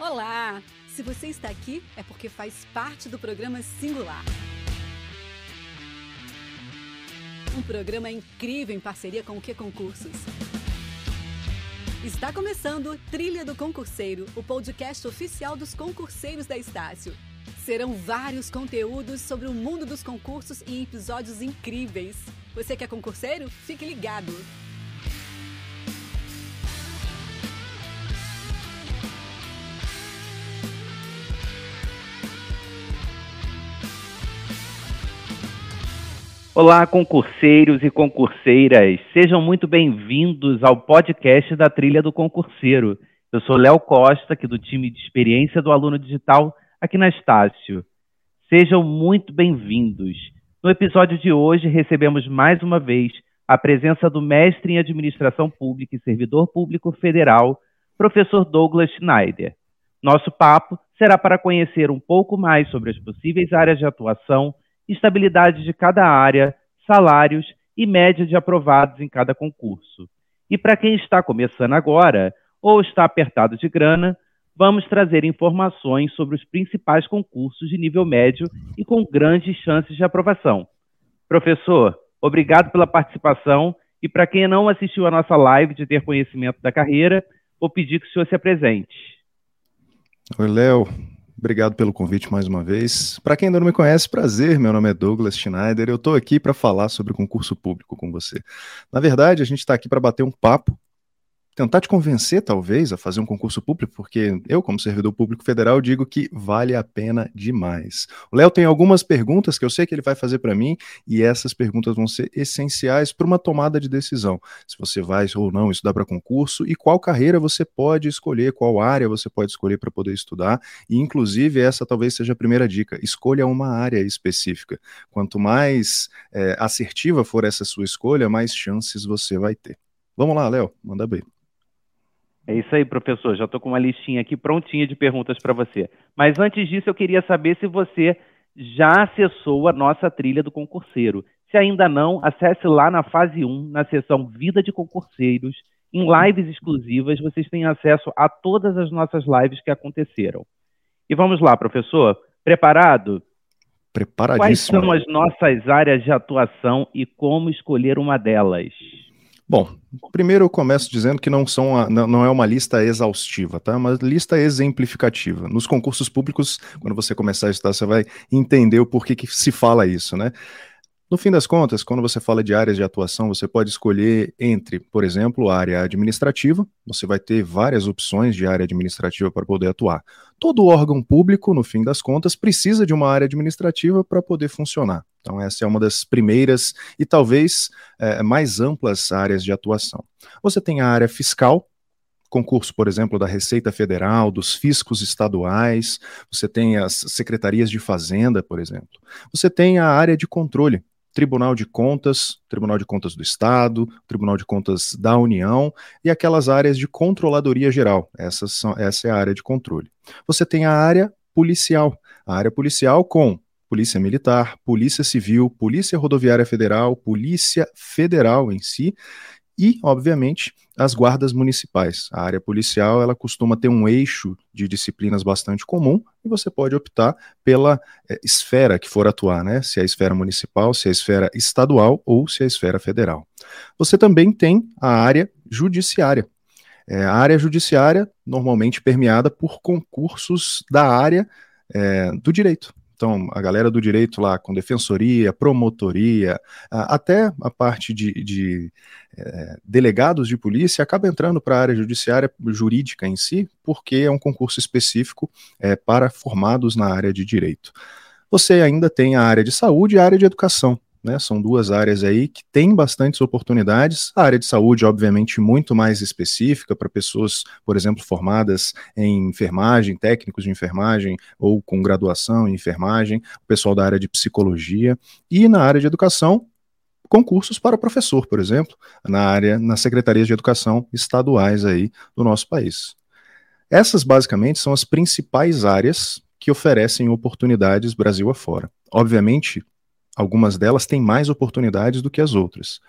Olá! Se você está aqui, é porque faz parte do programa Singular. Um programa incrível em parceria com o Que Concursos. Está começando Trilha do Concurseiro, o podcast oficial dos concurseiros da Estácio. Serão vários conteúdos sobre o mundo dos concursos e episódios incríveis. Você que é concurseiro? Fique ligado! Olá, concurseiros e concurseiras. Sejam muito bem-vindos ao podcast da Trilha do Concurseiro. Eu sou Léo Costa, aqui do time de experiência do aluno digital aqui na Estácio. Sejam muito bem-vindos. No episódio de hoje, recebemos mais uma vez a presença do mestre em Administração Pública e Servidor Público Federal, professor Douglas Schneider. Nosso papo será para conhecer um pouco mais sobre as possíveis áreas de atuação estabilidade de cada área, salários e média de aprovados em cada concurso. E para quem está começando agora ou está apertado de grana, vamos trazer informações sobre os principais concursos de nível médio e com grandes chances de aprovação. Professor, obrigado pela participação e para quem não assistiu a nossa live de ter conhecimento da carreira, vou pedir que o senhor se apresente. Oi, Léo. Obrigado pelo convite mais uma vez. Para quem ainda não me conhece, prazer, meu nome é Douglas Schneider. Eu estou aqui para falar sobre concurso público com você. Na verdade, a gente está aqui para bater um papo tentar te convencer, talvez, a fazer um concurso público, porque eu, como servidor público federal, digo que vale a pena demais. O Léo tem algumas perguntas que eu sei que ele vai fazer para mim, e essas perguntas vão ser essenciais para uma tomada de decisão. Se você vai ou não estudar para concurso e qual carreira você pode escolher, qual área você pode escolher para poder estudar, e inclusive essa talvez seja a primeira dica: escolha uma área específica. Quanto mais é, assertiva for essa sua escolha, mais chances você vai ter. Vamos lá, Léo, manda bem. É isso aí, professor. Já estou com uma listinha aqui prontinha de perguntas para você. Mas antes disso, eu queria saber se você já acessou a nossa trilha do concurseiro. Se ainda não, acesse lá na fase 1, na seção Vida de Concurseiros. Em lives exclusivas, vocês têm acesso a todas as nossas lives que aconteceram. E vamos lá, professor. Preparado? Preparadíssimo. Quais são as nossas áreas de atuação e como escolher uma delas? Bom, primeiro eu começo dizendo que não, são não é uma lista exaustiva, tá? É uma lista exemplificativa. Nos concursos públicos, quando você começar a estudar, você vai entender o porquê que se fala isso, né? No fim das contas, quando você fala de áreas de atuação, você pode escolher entre, por exemplo, a área administrativa, você vai ter várias opções de área administrativa para poder atuar. Todo órgão público, no fim das contas, precisa de uma área administrativa para poder funcionar. Então, essa é uma das primeiras e talvez é, mais amplas áreas de atuação. Você tem a área fiscal, concurso, por exemplo, da Receita Federal, dos fiscos estaduais, você tem as secretarias de Fazenda, por exemplo. Você tem a área de controle, Tribunal de Contas, Tribunal de Contas do Estado, Tribunal de Contas da União e aquelas áreas de controladoria geral. Essas são, essa é a área de controle. Você tem a área policial, a área policial com Polícia Militar, Polícia Civil, Polícia Rodoviária Federal, Polícia Federal em si e, obviamente, as guardas municipais. A área policial ela costuma ter um eixo de disciplinas bastante comum e você pode optar pela é, esfera que for atuar, né? Se é a esfera municipal, se é a esfera estadual ou se é a esfera federal. Você também tem a área judiciária. É, a área judiciária normalmente permeada por concursos da área é, do direito. Então, a galera do direito lá, com defensoria, promotoria, até a parte de, de é, delegados de polícia, acaba entrando para a área judiciária jurídica em si, porque é um concurso específico é, para formados na área de direito. Você ainda tem a área de saúde e a área de educação. Né? São duas áreas aí que têm bastantes oportunidades. A área de saúde, obviamente, muito mais específica para pessoas, por exemplo, formadas em enfermagem, técnicos de enfermagem ou com graduação em enfermagem, o pessoal da área de psicologia. E na área de educação, concursos para professor, por exemplo, na área, nas secretarias de educação estaduais aí do nosso país. Essas, basicamente, são as principais áreas que oferecem oportunidades Brasil afora. Obviamente, Algumas delas têm mais oportunidades do que as outras.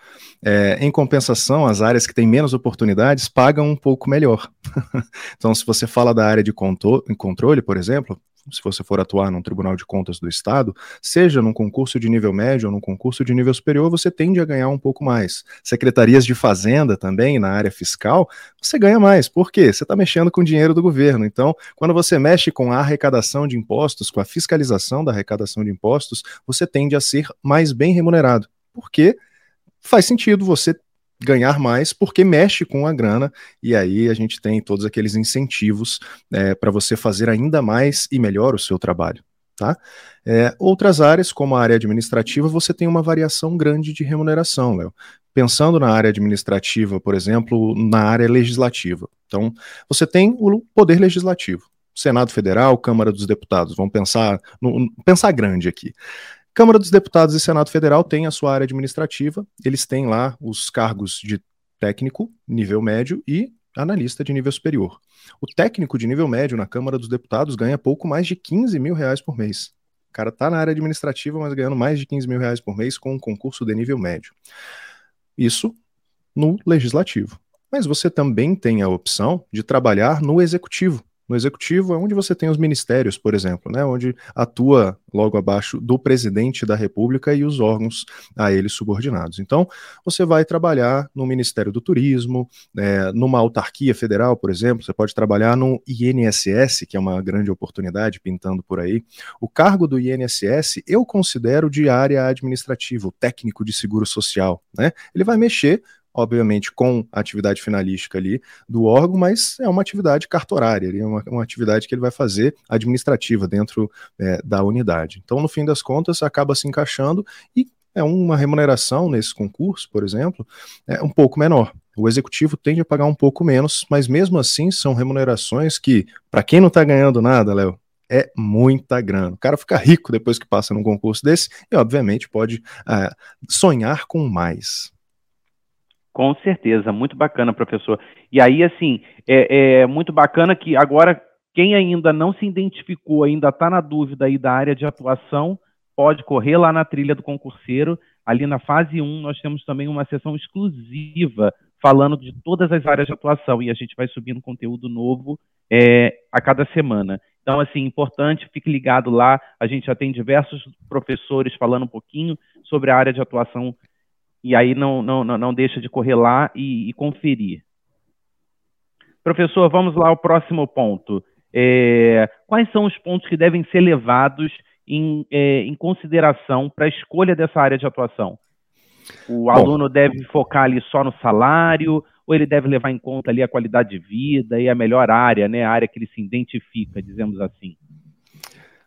É, em compensação, as áreas que têm menos oportunidades pagam um pouco melhor. então, se você fala da área de controle, por exemplo, se você for atuar num Tribunal de Contas do Estado, seja num concurso de nível médio ou num concurso de nível superior, você tende a ganhar um pouco mais. Secretarias de Fazenda também, na área fiscal, você ganha mais. Por quê? Você está mexendo com o dinheiro do governo. Então, quando você mexe com a arrecadação de impostos, com a fiscalização da arrecadação de impostos, você tende a ser mais bem remunerado. Por quê? Faz sentido você ganhar mais porque mexe com a grana e aí a gente tem todos aqueles incentivos é, para você fazer ainda mais e melhor o seu trabalho. Tá? É, outras áreas, como a área administrativa, você tem uma variação grande de remuneração, Léo. Pensando na área administrativa, por exemplo, na área legislativa. Então, você tem o poder legislativo. Senado Federal, Câmara dos Deputados. Vamos pensar, no, pensar grande aqui. Câmara dos Deputados e Senado Federal têm a sua área administrativa, eles têm lá os cargos de técnico, nível médio, e analista de nível superior. O técnico de nível médio na Câmara dos Deputados ganha pouco mais de 15 mil reais por mês. O cara está na área administrativa, mas ganhando mais de 15 mil reais por mês com um concurso de nível médio. Isso no legislativo. Mas você também tem a opção de trabalhar no executivo. No executivo é onde você tem os ministérios, por exemplo, né, onde atua logo abaixo do presidente da República e os órgãos a ele subordinados. Então, você vai trabalhar no Ministério do Turismo, é, numa autarquia federal, por exemplo, você pode trabalhar no INSS, que é uma grande oportunidade pintando por aí. O cargo do INSS eu considero de área administrativa, o técnico de seguro social. Né? Ele vai mexer obviamente com a atividade finalística ali do órgão, mas é uma atividade cartorária, é uma, uma atividade que ele vai fazer administrativa dentro é, da unidade. Então, no fim das contas, acaba se encaixando e é uma remuneração nesse concurso, por exemplo, é um pouco menor. O executivo tende a pagar um pouco menos, mas mesmo assim são remunerações que, para quem não está ganhando nada, Léo, é muita grana. O cara fica rico depois que passa num concurso desse e, obviamente, pode uh, sonhar com mais. Com certeza, muito bacana, professor. E aí, assim, é, é muito bacana que agora quem ainda não se identificou, ainda está na dúvida aí da área de atuação, pode correr lá na trilha do concurseiro. Ali na fase 1, nós temos também uma sessão exclusiva falando de todas as áreas de atuação e a gente vai subindo conteúdo novo é, a cada semana. Então, assim, importante, fique ligado lá. A gente já tem diversos professores falando um pouquinho sobre a área de atuação e aí não, não, não deixa de correr lá e, e conferir. Professor, vamos lá ao próximo ponto. É, quais são os pontos que devem ser levados em, é, em consideração para a escolha dessa área de atuação? O Bom, aluno deve focar ali só no salário, ou ele deve levar em conta ali a qualidade de vida e a melhor área, né, a área que ele se identifica, dizemos assim?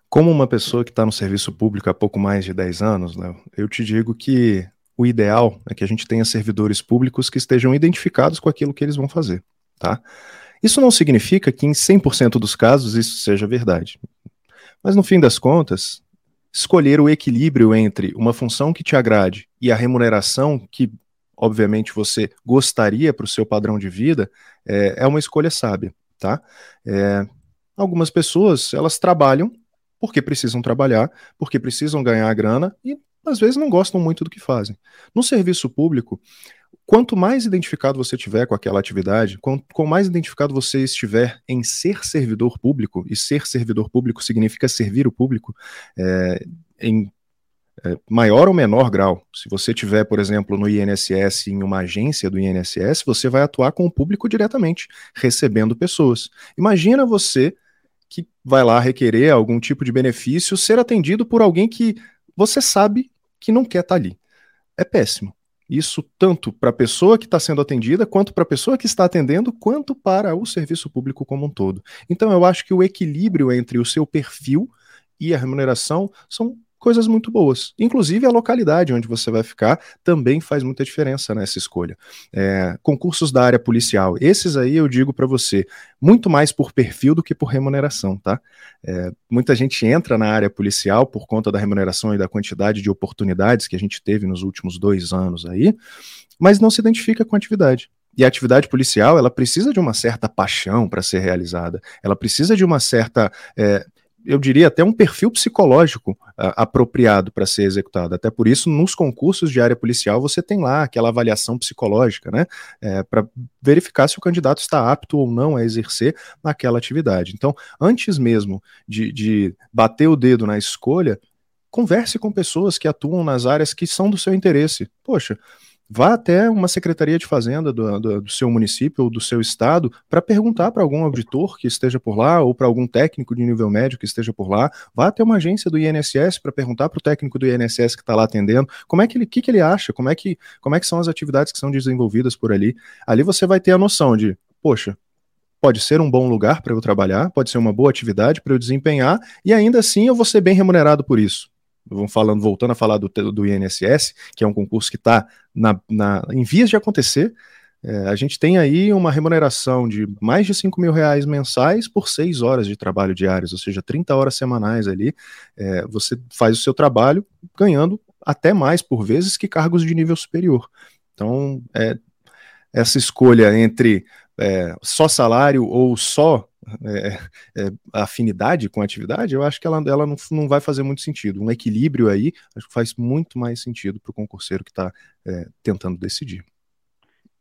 Como uma pessoa que está no serviço público há pouco mais de 10 anos, Léo, eu te digo que o ideal é que a gente tenha servidores públicos que estejam identificados com aquilo que eles vão fazer, tá? Isso não significa que em 100% dos casos isso seja verdade. Mas no fim das contas, escolher o equilíbrio entre uma função que te agrade e a remuneração que, obviamente, você gostaria para o seu padrão de vida é, é, uma escolha sábia, tá? É, algumas pessoas, elas trabalham porque precisam trabalhar, porque precisam ganhar a grana e às vezes não gostam muito do que fazem. No serviço público, quanto mais identificado você tiver com aquela atividade, quanto, mais identificado você estiver em ser servidor público, e ser servidor público significa servir o público é, em é, maior ou menor grau. Se você tiver, por exemplo, no INSS, em uma agência do INSS, você vai atuar com o público diretamente, recebendo pessoas. Imagina você que vai lá requerer algum tipo de benefício ser atendido por alguém que você sabe que não quer estar tá ali. É péssimo. Isso tanto para a pessoa que está sendo atendida, quanto para a pessoa que está atendendo, quanto para o serviço público como um todo. Então, eu acho que o equilíbrio entre o seu perfil e a remuneração são coisas muito boas. Inclusive a localidade onde você vai ficar também faz muita diferença nessa escolha. É, concursos da área policial, esses aí eu digo para você, muito mais por perfil do que por remuneração, tá? É, muita gente entra na área policial por conta da remuneração e da quantidade de oportunidades que a gente teve nos últimos dois anos aí, mas não se identifica com a atividade. E a atividade policial, ela precisa de uma certa paixão para ser realizada, ela precisa de uma certa é, eu diria até um perfil psicológico uh, apropriado para ser executado. Até por isso, nos concursos de área policial, você tem lá aquela avaliação psicológica, né? É, para verificar se o candidato está apto ou não a exercer naquela atividade. Então, antes mesmo de, de bater o dedo na escolha, converse com pessoas que atuam nas áreas que são do seu interesse. Poxa, vá até uma secretaria de fazenda do, do, do seu município ou do seu estado para perguntar para algum auditor que esteja por lá ou para algum técnico de nível médio que esteja por lá. Vá até uma agência do INSS para perguntar para o técnico do INSS que está lá atendendo como é que ele, que, que ele acha, como é que, como é que são as atividades que são desenvolvidas por ali. Ali você vai ter a noção de, poxa, pode ser um bom lugar para eu trabalhar, pode ser uma boa atividade para eu desempenhar, e ainda assim eu vou ser bem remunerado por isso vamos falando, voltando a falar do, do INSS, que é um concurso que está na, na, em vias de acontecer, é, a gente tem aí uma remuneração de mais de 5 mil reais mensais por 6 horas de trabalho diários, ou seja, 30 horas semanais ali. É, você faz o seu trabalho ganhando até mais por vezes que cargos de nível superior. Então, é, essa escolha entre é, só salário ou só é, é, afinidade com a atividade, eu acho que ela, ela não, não vai fazer muito sentido. Um equilíbrio aí, acho que faz muito mais sentido para o concurseiro que está é, tentando decidir.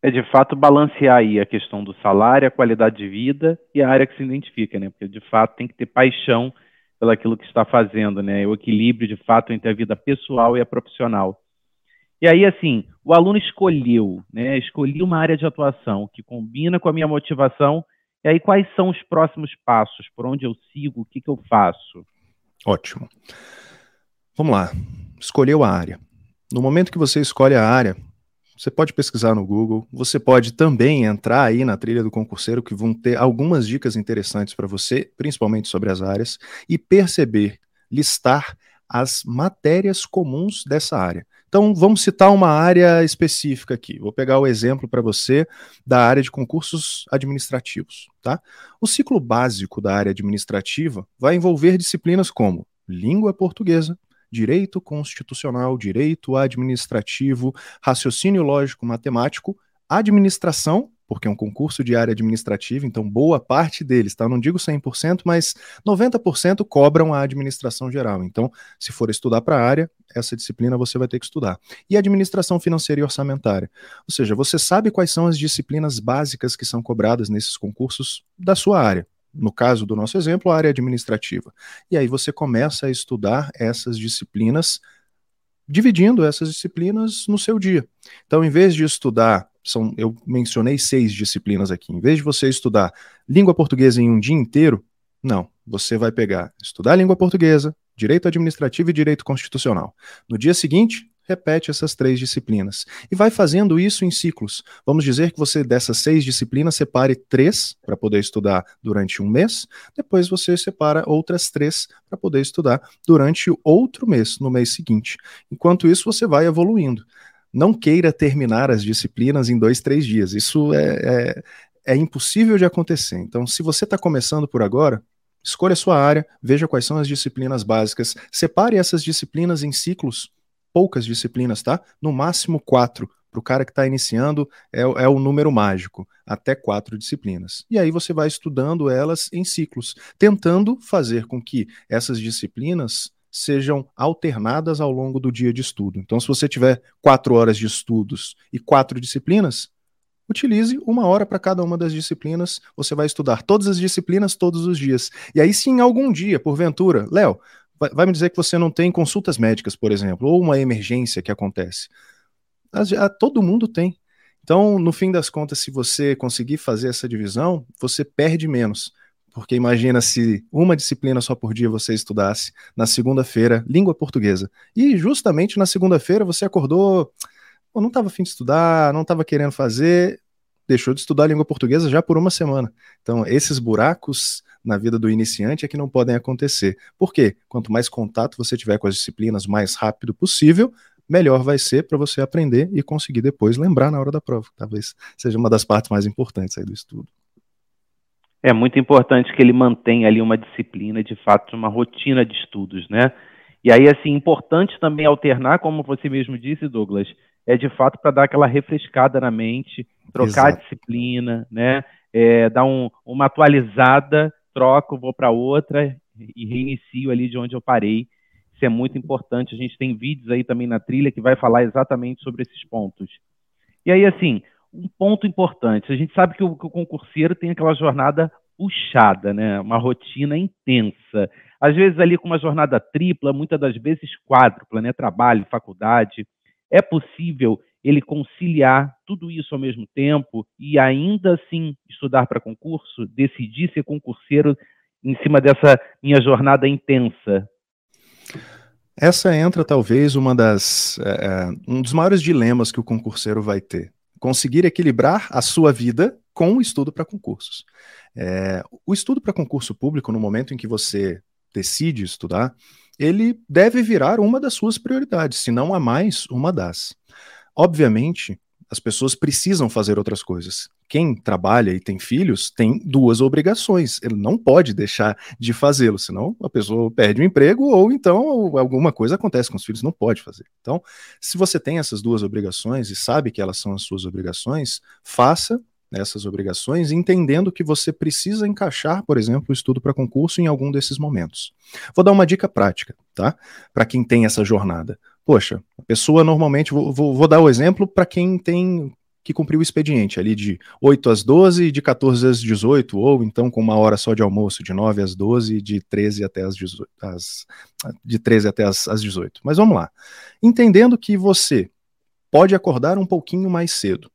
É de fato balancear aí a questão do salário, a qualidade de vida e a área que se identifica, né? Porque de fato tem que ter paixão pelaquilo que está fazendo, né? O equilíbrio de fato entre a vida pessoal e a profissional. E aí, assim, o aluno escolheu, né? Escolhi uma área de atuação que combina com a minha motivação e aí, quais são os próximos passos? Por onde eu sigo? O que, que eu faço? Ótimo. Vamos lá. Escolheu a área. No momento que você escolhe a área, você pode pesquisar no Google, você pode também entrar aí na trilha do concurseiro, que vão ter algumas dicas interessantes para você, principalmente sobre as áreas, e perceber, listar as matérias comuns dessa área. Então, vamos citar uma área específica aqui. Vou pegar o exemplo para você da área de concursos administrativos. Tá? O ciclo básico da área administrativa vai envolver disciplinas como língua portuguesa, direito constitucional, direito administrativo, raciocínio lógico matemático, administração porque é um concurso de área administrativa, então boa parte deles, tá? Eu não digo 100%, mas 90% cobram a administração geral. Então, se for estudar para a área, essa disciplina você vai ter que estudar. E administração financeira e orçamentária. Ou seja, você sabe quais são as disciplinas básicas que são cobradas nesses concursos da sua área. No caso do nosso exemplo, a área administrativa. E aí você começa a estudar essas disciplinas dividindo essas disciplinas no seu dia. Então, em vez de estudar são, eu mencionei seis disciplinas aqui. Em vez de você estudar língua portuguesa em um dia inteiro, não. Você vai pegar, estudar língua portuguesa, direito administrativo e direito constitucional. No dia seguinte, repete essas três disciplinas. E vai fazendo isso em ciclos. Vamos dizer que você, dessas seis disciplinas, separe três para poder estudar durante um mês, depois você separa outras três para poder estudar durante outro mês, no mês seguinte. Enquanto isso, você vai evoluindo não queira terminar as disciplinas em dois, três dias. Isso é, é, é impossível de acontecer. Então, se você está começando por agora, escolha a sua área, veja quais são as disciplinas básicas, separe essas disciplinas em ciclos, poucas disciplinas, tá? No máximo quatro. Para o cara que está iniciando, é, é o número mágico, até quatro disciplinas. E aí você vai estudando elas em ciclos, tentando fazer com que essas disciplinas sejam alternadas ao longo do dia de estudo. Então, se você tiver quatro horas de estudos e quatro disciplinas, utilize uma hora para cada uma das disciplinas. Você vai estudar todas as disciplinas todos os dias. E aí, se em algum dia, porventura, Léo, vai, me dizer que você não tem consultas médicas, por exemplo, ou uma emergência que acontece. Todo mundo tem. Então, no fim das contas, se você conseguir fazer essa divisão, você perde menos. Porque imagina se uma disciplina só por dia você estudasse na segunda-feira, língua portuguesa. E justamente na segunda-feira você acordou, não estava afim de estudar, não estava querendo fazer, deixou de estudar língua portuguesa já por uma semana. Então, esses buracos na vida do iniciante é que não podem acontecer. Por quê? Quanto mais contato você tiver com as disciplinas mais rápido possível, melhor vai ser para você aprender e conseguir depois lembrar na hora da prova. Talvez seja uma das partes mais importantes aí do estudo. É muito importante que ele mantenha ali uma disciplina, de fato, uma rotina de estudos, né? E aí, assim, importante também alternar, como você mesmo disse, Douglas, é de fato para dar aquela refrescada na mente, trocar Exato. a disciplina, né? É, dar um, uma atualizada, troco, vou para outra, e reinicio ali de onde eu parei. Isso é muito importante. A gente tem vídeos aí também na trilha que vai falar exatamente sobre esses pontos. E aí, assim, um ponto importante. A gente sabe que o, que o concurseiro tem aquela jornada puxada, né? Uma rotina intensa. Às vezes ali com uma jornada tripla, muitas das vezes quádrupla, né? Trabalho, faculdade. É possível ele conciliar tudo isso ao mesmo tempo e ainda assim estudar para concurso, decidir ser concurseiro em cima dessa minha jornada intensa? Essa entra talvez uma das é, um dos maiores dilemas que o concurseiro vai ter. Conseguir equilibrar a sua vida com o estudo para concursos. É, o estudo para concurso público, no momento em que você decide estudar, ele deve virar uma das suas prioridades, se não a mais, uma das. Obviamente, as pessoas precisam fazer outras coisas. Quem trabalha e tem filhos tem duas obrigações. Ele não pode deixar de fazê-lo, senão a pessoa perde o emprego ou então alguma coisa acontece com os filhos, não pode fazer. Então, se você tem essas duas obrigações e sabe que elas são as suas obrigações, faça essas obrigações, entendendo que você precisa encaixar, por exemplo, o estudo para concurso em algum desses momentos. Vou dar uma dica prática, tá? Para quem tem essa jornada. Poxa, a pessoa normalmente, vou, vou, vou dar o exemplo para quem tem que cumprir o expediente ali de 8 às 12, de 14 às 18, ou então com uma hora só de almoço, de 9 às 12, de 13 até as 18, as, de 13 até as, as 18. Mas vamos lá. Entendendo que você pode acordar um pouquinho mais cedo,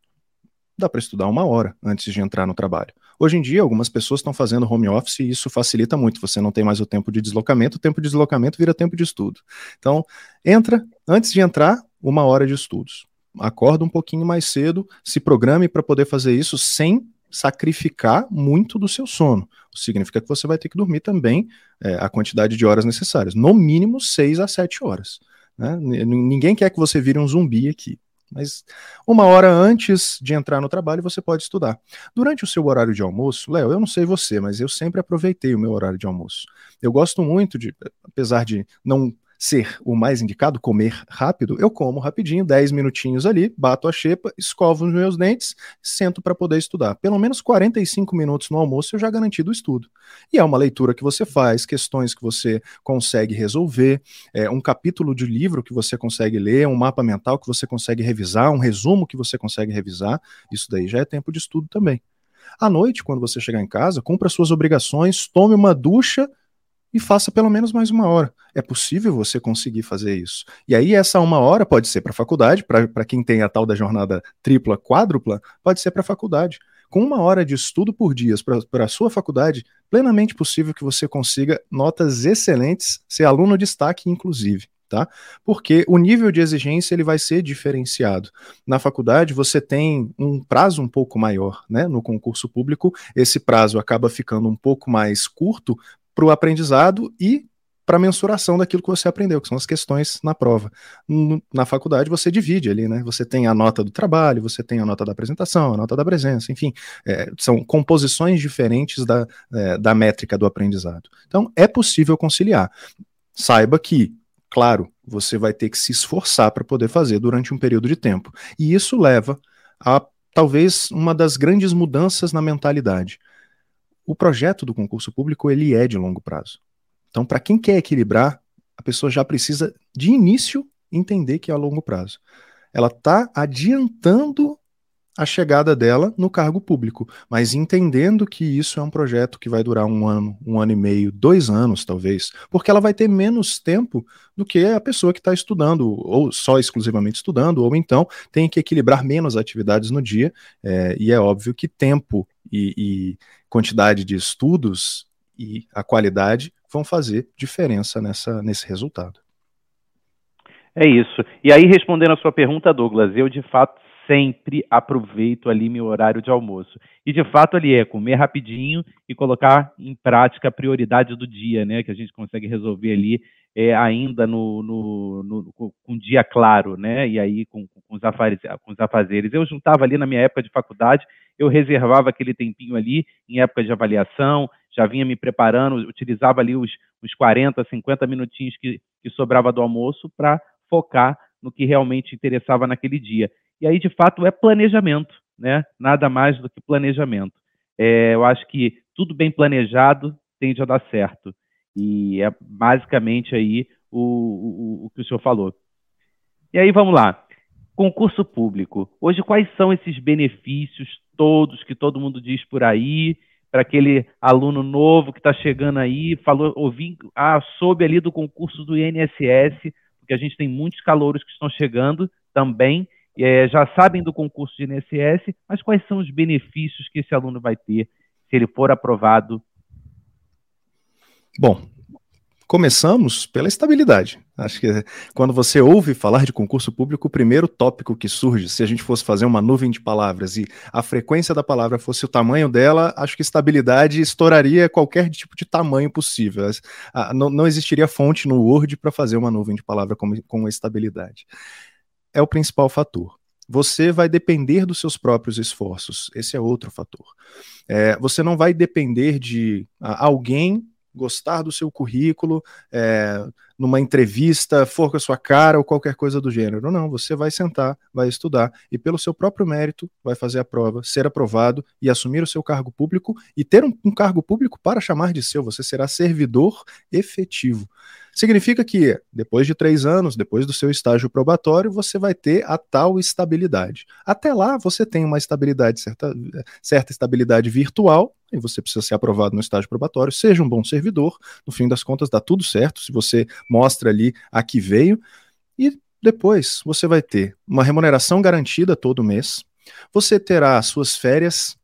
dá para estudar uma hora antes de entrar no trabalho. Hoje em dia, algumas pessoas estão fazendo home office e isso facilita muito. Você não tem mais o tempo de deslocamento, o tempo de deslocamento vira tempo de estudo. Então, entra, antes de entrar, uma hora de estudos. Acorda um pouquinho mais cedo, se programe para poder fazer isso sem sacrificar muito do seu sono. Significa que você vai ter que dormir também é, a quantidade de horas necessárias, no mínimo 6 a 7 horas. Né? Ninguém quer que você vire um zumbi aqui. Mas uma hora antes de entrar no trabalho você pode estudar. Durante o seu horário de almoço, Léo, eu não sei você, mas eu sempre aproveitei o meu horário de almoço. Eu gosto muito de, apesar de não ser o mais indicado, comer rápido, eu como rapidinho, 10 minutinhos ali, bato a xepa, escovo os meus dentes, sento para poder estudar. Pelo menos 45 minutos no almoço eu já garanti do estudo. E é uma leitura que você faz, questões que você consegue resolver, é um capítulo de livro que você consegue ler, um mapa mental que você consegue revisar, um resumo que você consegue revisar. Isso daí já é tempo de estudo também. À noite, quando você chegar em casa, cumpra suas obrigações, tome uma ducha e faça pelo menos mais uma hora. É possível você conseguir fazer isso. E aí, essa uma hora pode ser para a faculdade, para quem tem a tal da jornada tripla, quádrupla, pode ser para a faculdade. Com uma hora de estudo por dia para a sua faculdade, plenamente possível que você consiga notas excelentes, ser aluno destaque, inclusive. Tá? Porque o nível de exigência ele vai ser diferenciado. Na faculdade você tem um prazo um pouco maior, né? No concurso público esse prazo acaba ficando um pouco mais curto para o aprendizado e para mensuração daquilo que você aprendeu, que são as questões na prova. Na faculdade você divide ali, né? Você tem a nota do trabalho, você tem a nota da apresentação, a nota da presença, enfim, é, são composições diferentes da, é, da métrica do aprendizado. Então é possível conciliar. Saiba que, claro, você vai ter que se esforçar para poder fazer durante um período de tempo. E isso leva a talvez uma das grandes mudanças na mentalidade o projeto do concurso público ele é de longo prazo. Então, para quem quer equilibrar, a pessoa já precisa de início entender que é a longo prazo. Ela está adiantando a chegada dela no cargo público, mas entendendo que isso é um projeto que vai durar um ano, um ano e meio, dois anos talvez, porque ela vai ter menos tempo do que a pessoa que está estudando, ou só exclusivamente estudando, ou então tem que equilibrar menos atividades no dia, é, e é óbvio que tempo e, e quantidade de estudos e a qualidade vão fazer diferença nessa, nesse resultado. É isso. E aí, respondendo a sua pergunta, Douglas, eu de fato sempre aproveito ali meu horário de almoço. E de fato ali é comer rapidinho e colocar em prática a prioridade do dia, né? Que a gente consegue resolver ali é, ainda no, no, no, com um dia claro, né? E aí com, com, os afazeres, com os afazeres. Eu juntava ali na minha época de faculdade, eu reservava aquele tempinho ali em época de avaliação, já vinha me preparando, utilizava ali os, os 40, 50 minutinhos que, que sobrava do almoço para focar no que realmente interessava naquele dia. E aí, de fato, é planejamento, né? Nada mais do que planejamento. É, eu acho que tudo bem planejado tende a dar certo. E é basicamente aí o, o, o que o senhor falou. E aí vamos lá. Concurso público. Hoje, quais são esses benefícios todos que todo mundo diz por aí? Para aquele aluno novo que está chegando aí, falou, ouvi, ah, soube ali do concurso do INSS, porque a gente tem muitos calouros que estão chegando também, é, já sabem do concurso de INSS, mas quais são os benefícios que esse aluno vai ter se ele for aprovado? Bom, Começamos pela estabilidade. Acho que quando você ouve falar de concurso público, o primeiro tópico que surge, se a gente fosse fazer uma nuvem de palavras e a frequência da palavra fosse o tamanho dela, acho que estabilidade estouraria qualquer tipo de tamanho possível. Não, não existiria fonte no Word para fazer uma nuvem de palavra com, com estabilidade. É o principal fator. Você vai depender dos seus próprios esforços. Esse é outro fator. É, você não vai depender de alguém gostar do seu currículo, é, numa entrevista, for com a sua cara ou qualquer coisa do gênero. Não, você vai sentar, vai estudar e, pelo seu próprio mérito, vai fazer a prova, ser aprovado e assumir o seu cargo público e ter um, um cargo público para chamar de seu. Você será servidor efetivo. Significa que, depois de três anos, depois do seu estágio probatório, você vai ter a tal estabilidade. Até lá, você tem uma estabilidade, certa, certa estabilidade virtual, e você precisa ser aprovado no estágio probatório, seja um bom servidor, no fim das contas dá tudo certo, se você mostra ali a que veio, e depois você vai ter uma remuneração garantida todo mês, você terá suas férias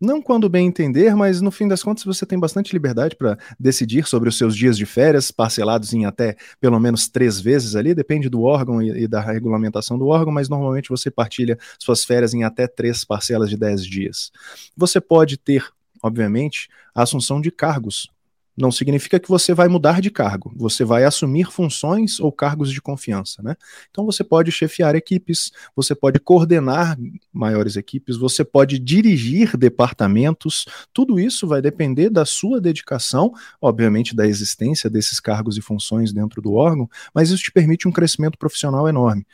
não quando bem entender, mas no fim das contas você tem bastante liberdade para decidir sobre os seus dias de férias, parcelados em até pelo menos três vezes ali, depende do órgão e, e da regulamentação do órgão, mas normalmente você partilha suas férias em até três parcelas de dez dias. Você pode ter, obviamente, a assunção de cargos não significa que você vai mudar de cargo, você vai assumir funções ou cargos de confiança, né? Então você pode chefiar equipes, você pode coordenar maiores equipes, você pode dirigir departamentos, tudo isso vai depender da sua dedicação, obviamente da existência desses cargos e funções dentro do órgão, mas isso te permite um crescimento profissional enorme.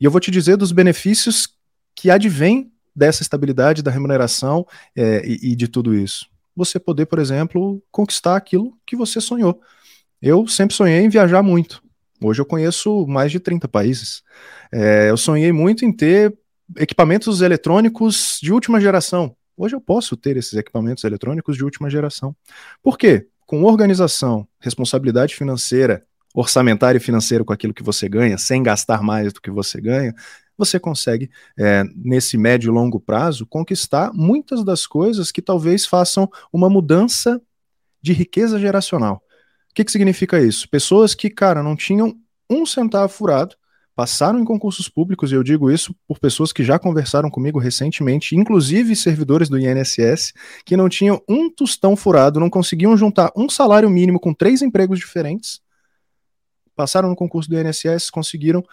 E eu vou te dizer dos benefícios que advêm dessa estabilidade da remuneração é, e, e de tudo isso você poder, por exemplo, conquistar aquilo que você sonhou. Eu sempre sonhei em viajar muito. Hoje eu conheço mais de 30 países. É, eu sonhei muito em ter equipamentos eletrônicos de última geração. Hoje eu posso ter esses equipamentos eletrônicos de última geração. Por quê? Com organização, responsabilidade financeira, orçamentária e financeira com aquilo que você ganha, sem gastar mais do que você ganha, você consegue, é, nesse médio e longo prazo, conquistar muitas das coisas que talvez façam uma mudança de riqueza geracional. O que, que significa isso? Pessoas que, cara, não tinham um centavo furado, passaram em concursos públicos, e eu digo isso por pessoas que já conversaram comigo recentemente, inclusive servidores do INSS, que não tinham um tostão furado, não conseguiam juntar um salário mínimo com três empregos diferentes, passaram no concurso do INSS, conseguiram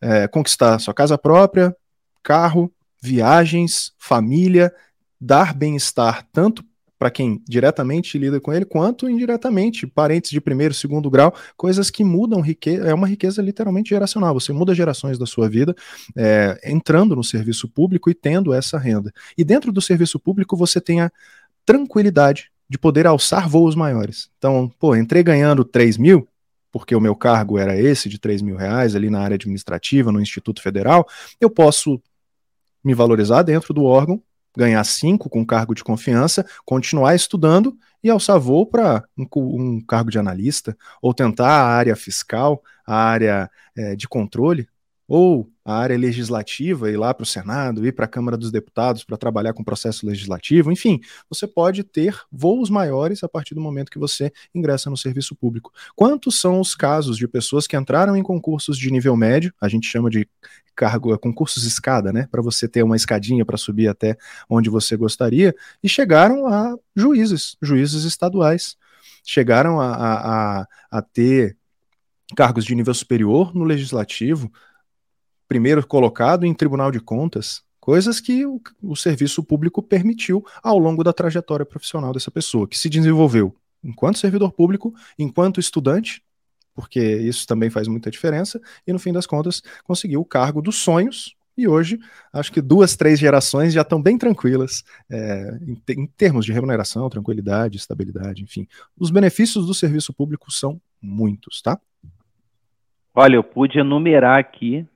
é, conquistar sua casa própria, carro, viagens, família, dar bem-estar tanto para quem diretamente lida com ele, quanto indiretamente, parentes de primeiro, segundo grau, coisas que mudam riqueza, é uma riqueza literalmente geracional. Você muda gerações da sua vida é, entrando no serviço público e tendo essa renda. E dentro do serviço público você tem a tranquilidade de poder alçar voos maiores. Então, pô, entrei ganhando 3 mil, porque o meu cargo era esse de 3 mil reais ali na área administrativa, no Instituto Federal, eu posso me valorizar dentro do órgão, ganhar cinco com cargo de confiança, continuar estudando e alçar voo para um, um, cargo de analista, ou tentar a área fiscal, a área é, de controle, ou a área legislativa, ir lá para o Senado, ir para a Câmara dos Deputados para trabalhar com processo legislativo, enfim, você pode ter voos maiores a partir do momento que você ingressa no serviço público. Quantos são os casos de pessoas que entraram em concursos de nível médio, a gente chama de cargo, concursos escada, né, para você ter uma escadinha para subir até onde você gostaria, e chegaram a juízes, juízes estaduais, chegaram a, a, a ter cargos de nível superior no legislativo, primeiro colocado em Tribunal de Contas, coisas que o, o, serviço público permitiu ao longo da trajetória profissional dessa pessoa, que se desenvolveu enquanto servidor público, enquanto estudante, porque isso também faz muita diferença, e no fim das contas conseguiu o cargo dos sonhos E hoje, acho que duas, três gerações já estão bem tranquilas é, em, em, termos de remuneração, tranquilidade, estabilidade, enfim. Os benefícios do serviço público são muitos, tá? Olha, eu pude enumerar aqui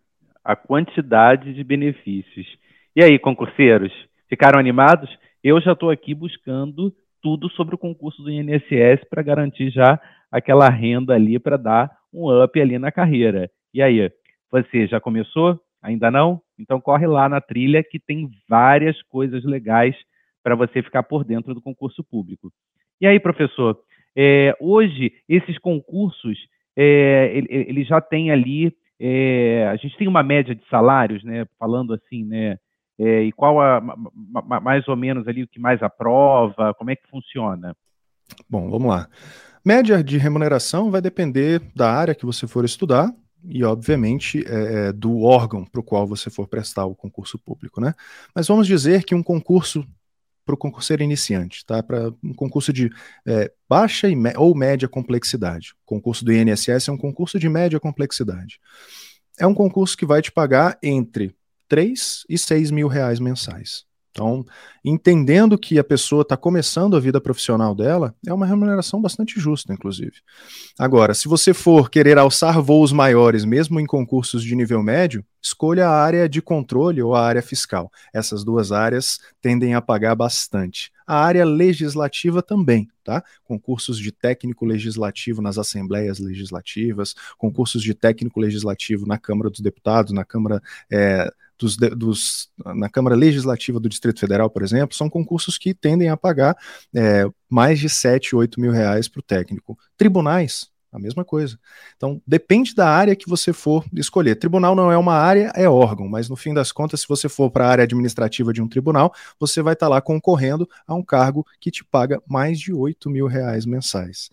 a quantidade de benefícios. E aí, concurseiros, ficaram animados? Eu já estou aqui buscando tudo sobre o concurso do INSS para garantir já aquela renda ali para dar um up ali na carreira. E aí, você já começou? Ainda não? Então corre lá na trilha que tem várias coisas legais para você ficar por dentro do concurso público. E aí, professor, é, hoje esses concursos é, ele, ele, já tem ali, é, a gente tem uma média de salários, né? Falando assim, né? É, e qual a, mais ou menos ali o que mais aprova? Como é que funciona? Bom, vamos lá. Média de remuneração vai depender da área que você for estudar e, obviamente, é, é do órgão para o qual você for prestar o concurso público, né? Mas vamos dizer que um concurso para o concurseiro iniciante, tá? Para um concurso de é, baixa ou média complexidade. O concurso do INSS é um concurso de média complexidade. É um concurso que vai te pagar entre 3 e 6 mil reais mensais. Então, entendendo que a pessoa está começando a vida profissional dela, é uma remuneração bastante justa, inclusive. Agora, se você for querer alçar voos maiores, mesmo em concursos de nível médio, escolha a área de controle ou a área fiscal. Essas duas áreas tendem a pagar bastante. A área legislativa também, tá? Concursos de técnico legislativo nas assembleias legislativas, concursos de técnico legislativo na Câmara dos Deputados, na Câmara é, dos, dos, na Câmara Legislativa do Distrito Federal, por exemplo, são concursos que tendem a pagar é, mais de 7, 8 mil reais para o técnico. Tribunais, a mesma coisa. Então, depende da área que você for escolher. Tribunal não é uma área, é órgão, mas no fim das contas, se você for para a área administrativa de um tribunal, você vai estar tá lá concorrendo a um cargo que te paga mais de 8 mil reais mensais.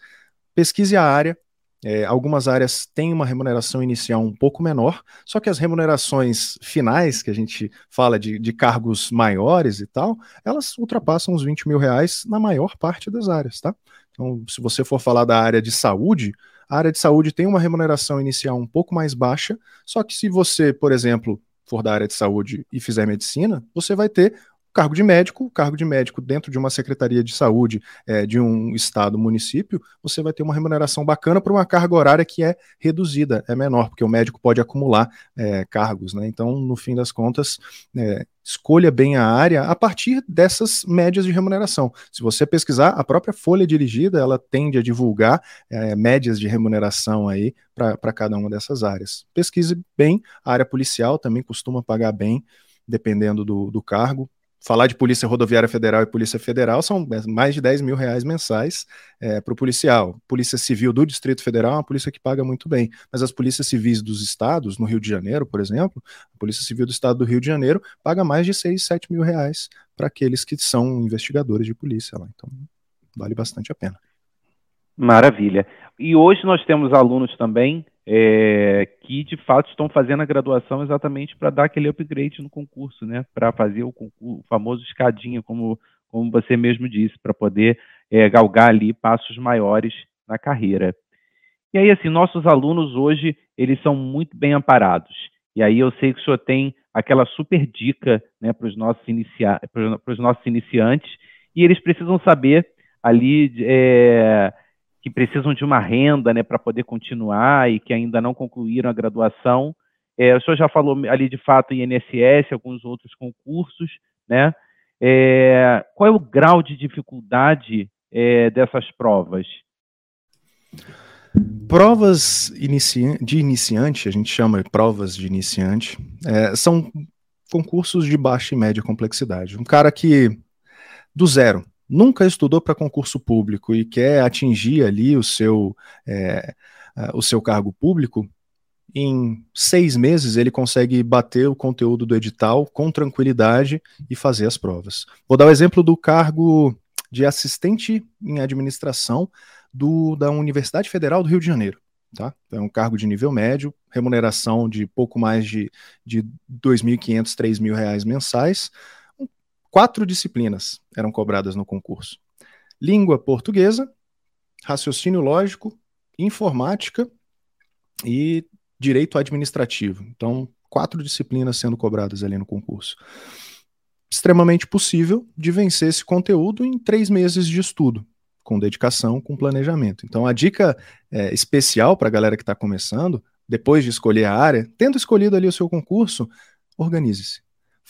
Pesquise a área, é, algumas áreas têm uma remuneração inicial um pouco menor, só que as remunerações finais, que a gente fala de, de cargos maiores e tal, elas ultrapassam os 20 mil reais na maior parte das áreas, tá? Então, se você for falar da área de saúde, a área de saúde tem uma remuneração inicial um pouco mais baixa, só que se você, por exemplo, for da área de saúde e fizer medicina, você vai ter cargo de médico, cargo de médico dentro de uma secretaria de saúde é, de um estado, município, você vai ter uma remuneração bacana para uma carga horária que é reduzida, é menor, porque o médico pode acumular é, cargos, né? Então, no fim das contas, é, escolha bem a área a partir dessas médias de remuneração. Se você pesquisar, a própria folha dirigida, ela tende a divulgar é, médias de remuneração aí para cada uma dessas áreas. Pesquise bem, a área policial também costuma pagar bem, dependendo do, do cargo falar de Polícia Rodoviária Federal e Polícia Federal são mais de 10 mil reais mensais é, para o policial. Polícia Civil do Distrito Federal é uma polícia que paga muito bem, mas as polícias civis dos estados, no Rio de Janeiro, por exemplo, a Polícia Civil do Estado do Rio de Janeiro paga mais de 6, 7 mil reais para aqueles que são investigadores de polícia lá. Então, vale bastante a pena. Maravilha. E hoje nós temos alunos também é, que de fato estão fazendo a graduação exatamente para dar aquele upgrade no concurso, né? Para fazer o, concurso, o, famoso escadinha, como, como você mesmo disse, para poder é, galgar ali passos maiores na carreira. E aí, assim, nossos alunos hoje, eles são muito bem amparados. E aí eu sei que o senhor tem aquela super dica né, para os nossos, inicia nossos iniciantes, e eles precisam saber ali é, que precisam de uma renda né, para poder continuar e que ainda não concluíram a graduação. É, o senhor já falou ali de fato em INSS, alguns outros concursos, né? É, qual é o grau de dificuldade é, dessas provas? Provas inici de iniciante, a gente chama de provas de iniciante, é, são concursos de baixa e média complexidade. Um cara que, do zero, nunca estudou para concurso público e quer atingir ali o seu, é, o seu cargo público, em seis meses ele consegue bater o conteúdo do edital com tranquilidade e fazer as provas. Vou dar o exemplo do cargo de assistente em administração do, da Universidade Federal do Rio de Janeiro. Tá? É um cargo de nível médio, remuneração de pouco mais de, de 2.500, 3.000 reais mensais, Quatro disciplinas eram cobradas no concurso: língua portuguesa, raciocínio lógico, informática e direito administrativo. Então, quatro disciplinas sendo cobradas ali no concurso. Extremamente possível de vencer esse conteúdo em três meses de estudo, com dedicação, com planejamento. Então, a dica é, especial para a galera que está começando, depois de escolher a área, tendo escolhido ali o seu concurso, organize-se.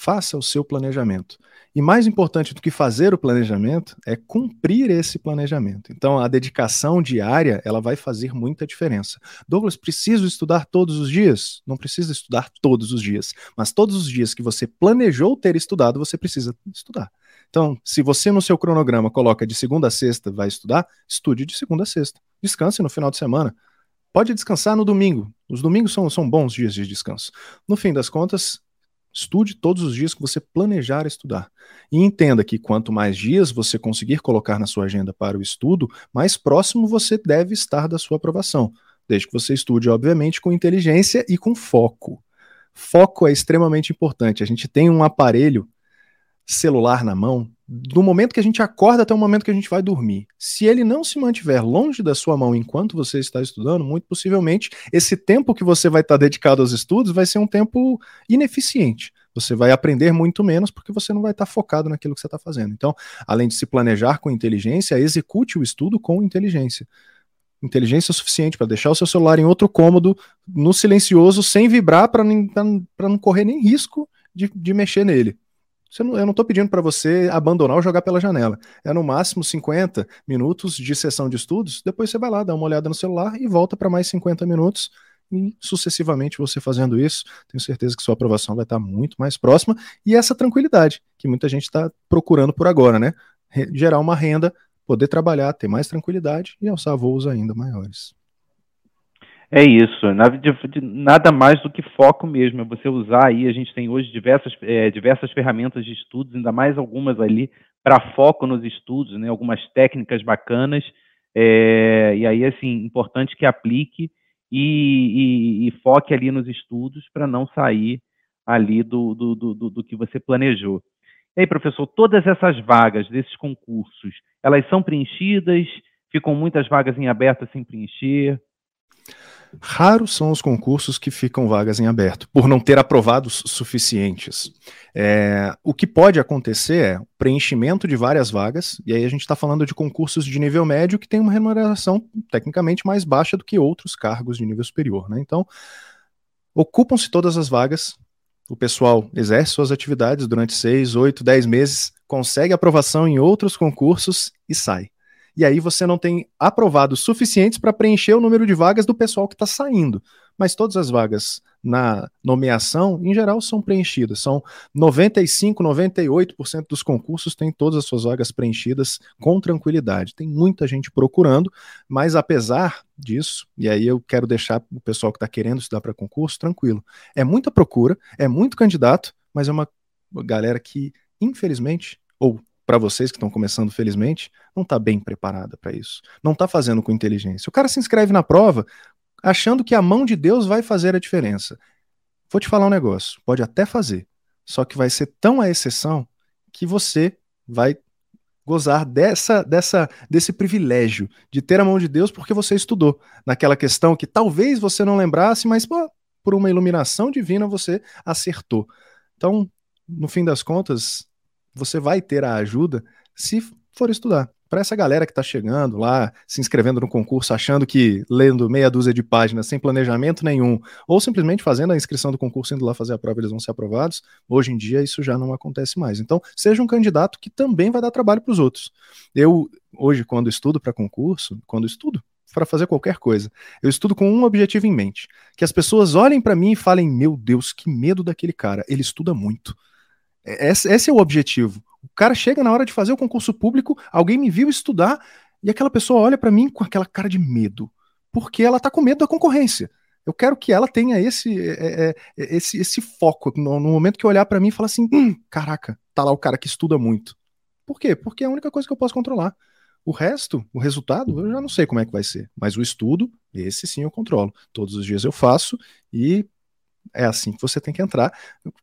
Faça o seu planejamento. E mais importante do que fazer o planejamento é cumprir esse planejamento. Então, a dedicação diária, ela vai fazer muita diferença. Douglas, preciso estudar todos os dias? Não precisa estudar todos os dias, mas todos os dias que você planejou ter estudado, você precisa estudar. Então, se você no seu cronograma coloca de segunda a sexta vai estudar, estude de segunda a sexta. Descanse no final de semana. Pode descansar no domingo. Os domingos são, são bons dias de descanso. No fim das contas, Estude todos os dias que você planejar estudar. E entenda que quanto mais dias você conseguir colocar na sua agenda para o estudo, mais próximo você deve estar da sua aprovação. Desde que você estude, obviamente, com inteligência e com foco. Foco é extremamente importante. A gente tem um aparelho celular na mão do momento que a gente acorda até o momento que a gente vai dormir. Se ele não se mantiver longe da sua mão enquanto você está estudando, muito possivelmente esse tempo que você vai estar dedicado aos estudos vai ser um tempo ineficiente. Você vai aprender muito menos porque você não vai estar focado naquilo que você está fazendo. Então, além de se planejar com inteligência, execute o estudo com inteligência. Inteligência suficiente para deixar o seu celular em outro cômodo, no silencioso, sem vibrar, para não correr nem risco de, de mexer nele. Não, eu não estou pedindo para você abandonar ou jogar pela janela. É no máximo 50 minutos de sessão de estudos. Depois você vai lá, dá uma olhada no celular e volta para mais 50 minutos. E sucessivamente você fazendo isso, tenho certeza que sua aprovação vai estar muito mais próxima. E essa tranquilidade que muita gente está procurando por agora, né? Gerar uma renda, poder trabalhar, ter mais tranquilidade e alçar voos ainda maiores. É isso, nada mais do que foco mesmo, é você usar aí, a gente tem hoje diversas, é, diversas ferramentas de estudos, ainda mais algumas ali para foco nos estudos, né, algumas técnicas bacanas, é, e aí, assim, importante que aplique e, e, e foque ali nos estudos para não sair ali do, do, do, do que você planejou. E aí, professor, todas essas vagas desses concursos, elas são preenchidas? Ficam muitas vagas em aberto sem preencher? Raros são os concursos que ficam vagas em aberto, por não ter aprovados suficientes. É, o que pode acontecer é preenchimento de várias vagas, e aí a gente está falando de concursos de nível médio que tem uma remuneração tecnicamente mais baixa do que outros cargos de nível superior. Né? Então, ocupam-se todas as vagas, o pessoal exerce suas atividades durante seis, oito, dez meses, consegue aprovação em outros concursos e sai e aí você não tem aprovados suficientes para preencher o número de vagas do pessoal que está saindo. Mas todas as vagas na nomeação, em geral, são preenchidas. São 95, 98% dos concursos têm todas as suas vagas preenchidas com tranquilidade. Tem muita gente procurando, mas apesar disso, e aí eu quero deixar o pessoal que está querendo estudar para concurso tranquilo. É muita procura, é muito candidato, mas é uma galera que, infelizmente, ou para vocês que estão começando, felizmente, não está bem preparada para isso. Não está fazendo com inteligência. O cara se inscreve na prova achando que a mão de Deus vai fazer a diferença. Vou te falar um negócio, pode até fazer, só que vai ser tão a exceção que você vai gozar dessa, dessa, desse privilégio de ter a mão de Deus porque você estudou naquela questão que talvez você não lembrasse, mas pô, por uma iluminação divina você acertou. Então, no fim das contas, você vai ter a ajuda se for estudar. Para essa galera que está chegando lá, se inscrevendo no concurso, achando que lendo meia dúzia de páginas sem planejamento nenhum, ou simplesmente fazendo a inscrição do concurso, indo lá fazer a prova, eles vão ser aprovados, hoje em dia isso já não acontece mais. Então, seja um candidato que também vai dar trabalho para os outros. Eu, hoje, quando estudo para concurso, quando estudo, para fazer qualquer coisa. Eu estudo com um objetivo em mente: que as pessoas olhem para mim e falem: Meu Deus, que medo daquele cara, ele estuda muito. Esse, esse é o objetivo. O cara chega na hora de fazer o concurso público, alguém me viu estudar e aquela pessoa olha para mim com aquela cara de medo, porque ela tá com medo da concorrência. Eu quero que ela tenha esse é, é, é esse, esse foco no, no, momento que olhar para mim e falar assim: hum, caraca, tá lá o cara que estuda muito. Por quê? Porque é a única coisa que eu posso controlar. O resto, o resultado, eu já não sei como é que vai ser. Mas o estudo, esse sim eu controlo. Todos os dias eu faço e é assim que você tem que entrar,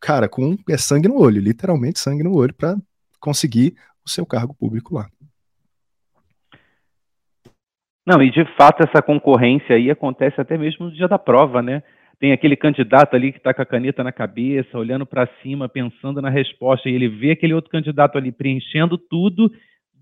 cara, com é sangue no olho, literalmente sangue no olho, para conseguir o seu cargo público lá. Não, e de fato essa concorrência aí acontece até mesmo no dia da prova, né? tem aquele candidato ali que está com a caneta na cabeça, olhando para cima, pensando na resposta, e ele vê aquele outro candidato ali preenchendo tudo,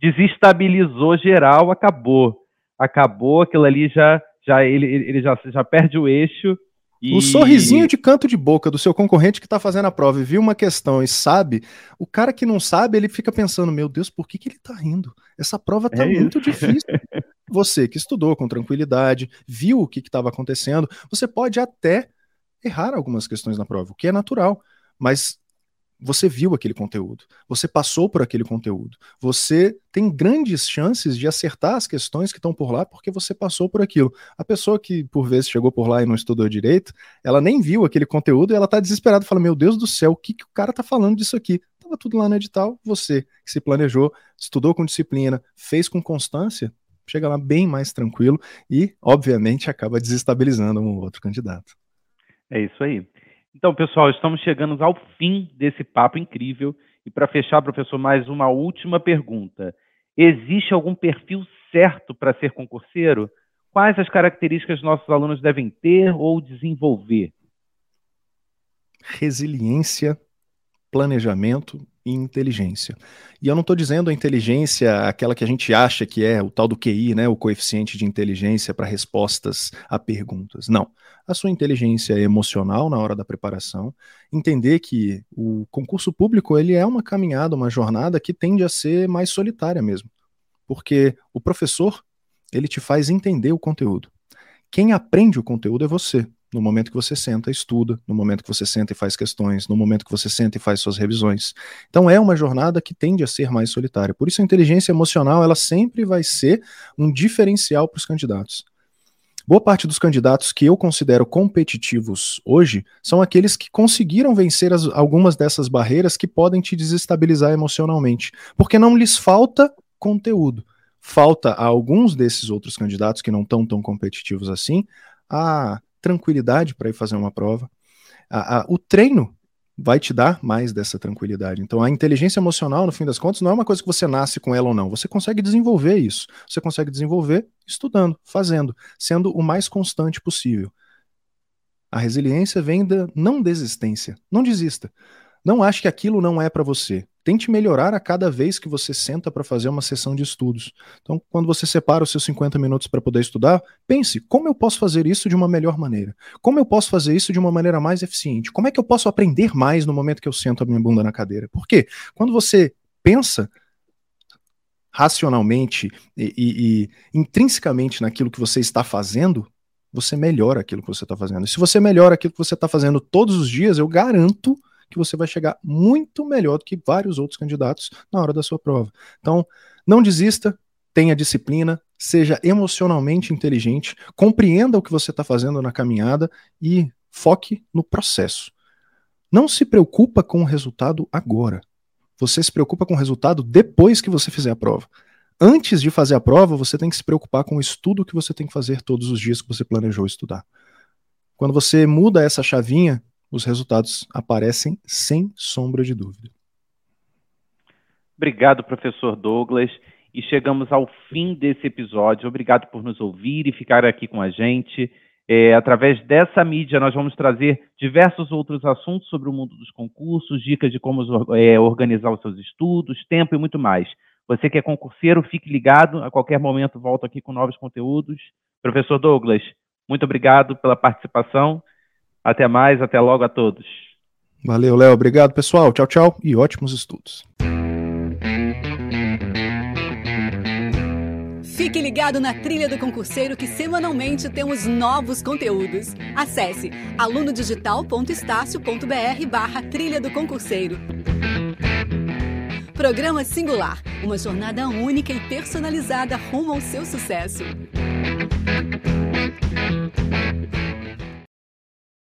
desestabilizou geral, acabou. Acabou, aquilo ali já, já ele, ele já, já perde o eixo. E... O sorrisinho de canto de boca do seu concorrente que está fazendo a prova e viu uma questão e sabe, o cara que não sabe, ele fica pensando: meu Deus, por que, que ele está rindo? Essa prova está é muito difícil. Você que estudou com tranquilidade, viu o que estava acontecendo, você pode até errar algumas questões na prova, o que é natural, mas você viu aquele conteúdo, você passou por aquele conteúdo, você tem grandes chances de acertar as questões que estão por lá porque você passou por aquilo. A pessoa que por vezes chegou por lá e não estudou direito, ela nem viu aquele conteúdo e ela está desesperada, fala: Meu Deus do céu, o que, que o cara está falando disso aqui? Tava tudo lá no edital, você que se planejou, estudou com disciplina, fez com constância, chega lá bem mais tranquilo e, obviamente, acaba desestabilizando um outro candidato. É isso aí. Então, pessoal, estamos chegando ao fim desse papo incrível. E para fechar, professor, mais uma última pergunta. Existe algum perfil certo para ser concurseiro? Quais as características nossos alunos devem ter ou desenvolver? Resiliência, planejamento inteligência. E eu não estou dizendo a inteligência, aquela que a gente acha que é o tal do QI, né, o coeficiente de inteligência para respostas a perguntas. Não. A sua inteligência emocional na hora da preparação, entender que o concurso público ele é uma caminhada, uma jornada que tende a ser mais solitária mesmo. Porque o professor, ele te faz entender o conteúdo. Quem aprende o conteúdo é você no momento que você senta e estuda, no momento que você senta e faz questões, no momento que você senta e faz suas revisões. Então é uma jornada que tende a ser mais solitária. Por isso a inteligência emocional ela sempre vai ser um diferencial para os candidatos. Boa parte dos candidatos que eu considero competitivos hoje são aqueles que conseguiram vencer as, algumas dessas barreiras que podem te desestabilizar emocionalmente, porque não lhes falta conteúdo. Falta a alguns desses outros candidatos que não estão tão competitivos assim a tranquilidade para ir fazer uma prova. A, a, o treino vai te dar mais dessa tranquilidade. Então, a inteligência emocional, no fim das contas, não é uma coisa que você nasce com ela ou não. Você consegue desenvolver isso. Você consegue desenvolver estudando, fazendo, sendo o mais constante possível. A resiliência vem da não desistência. Não desista. Não ache que aquilo não é para você. Tente melhorar a cada vez que você senta para fazer uma sessão de estudos. Então, quando você separa os seus 50 minutos para poder estudar, pense: como eu posso fazer isso de uma melhor maneira? Como eu posso fazer isso de uma maneira mais eficiente? Como é que eu posso aprender mais no momento que eu sento a minha bunda na cadeira? Porque quando você pensa racionalmente e, e, e intrinsecamente naquilo que você está fazendo, você melhora aquilo que você está fazendo. E se você melhora aquilo que você está fazendo todos os dias, eu garanto que você vai chegar muito melhor do que vários outros candidatos na hora da sua prova. Então, não desista, tenha disciplina, seja emocionalmente inteligente, compreenda o que você está fazendo na caminhada e foque no processo. Não se preocupa com o resultado agora. Você se preocupa com o resultado depois que você fizer a prova. Antes de fazer a prova, você tem que se preocupar com o estudo que você tem que fazer todos os dias que você planejou estudar. Quando você muda essa chavinha, os resultados aparecem sem sombra de dúvida. Obrigado, professor Douglas. E chegamos ao fim desse episódio. Obrigado por nos ouvir e ficar aqui com a gente. É, através dessa mídia, nós vamos trazer diversos outros assuntos sobre o mundo dos concursos, dicas de como é, organizar os seus estudos, tempo e muito mais. Você que é concurseiro, fique ligado. A qualquer momento volto aqui com novos conteúdos. Professor Douglas, muito obrigado pela participação até mais, até logo a todos. Valeu, Léo. Obrigado, pessoal. Tchau, tchau e ótimos estudos. Fique ligado na trilha do concurseiro que semanalmente temos novos conteúdos. Acesse alunodigital.estácio.br barra trilha do concurseiro. Programa Singular, uma jornada única e personalizada rumo ao seu sucesso.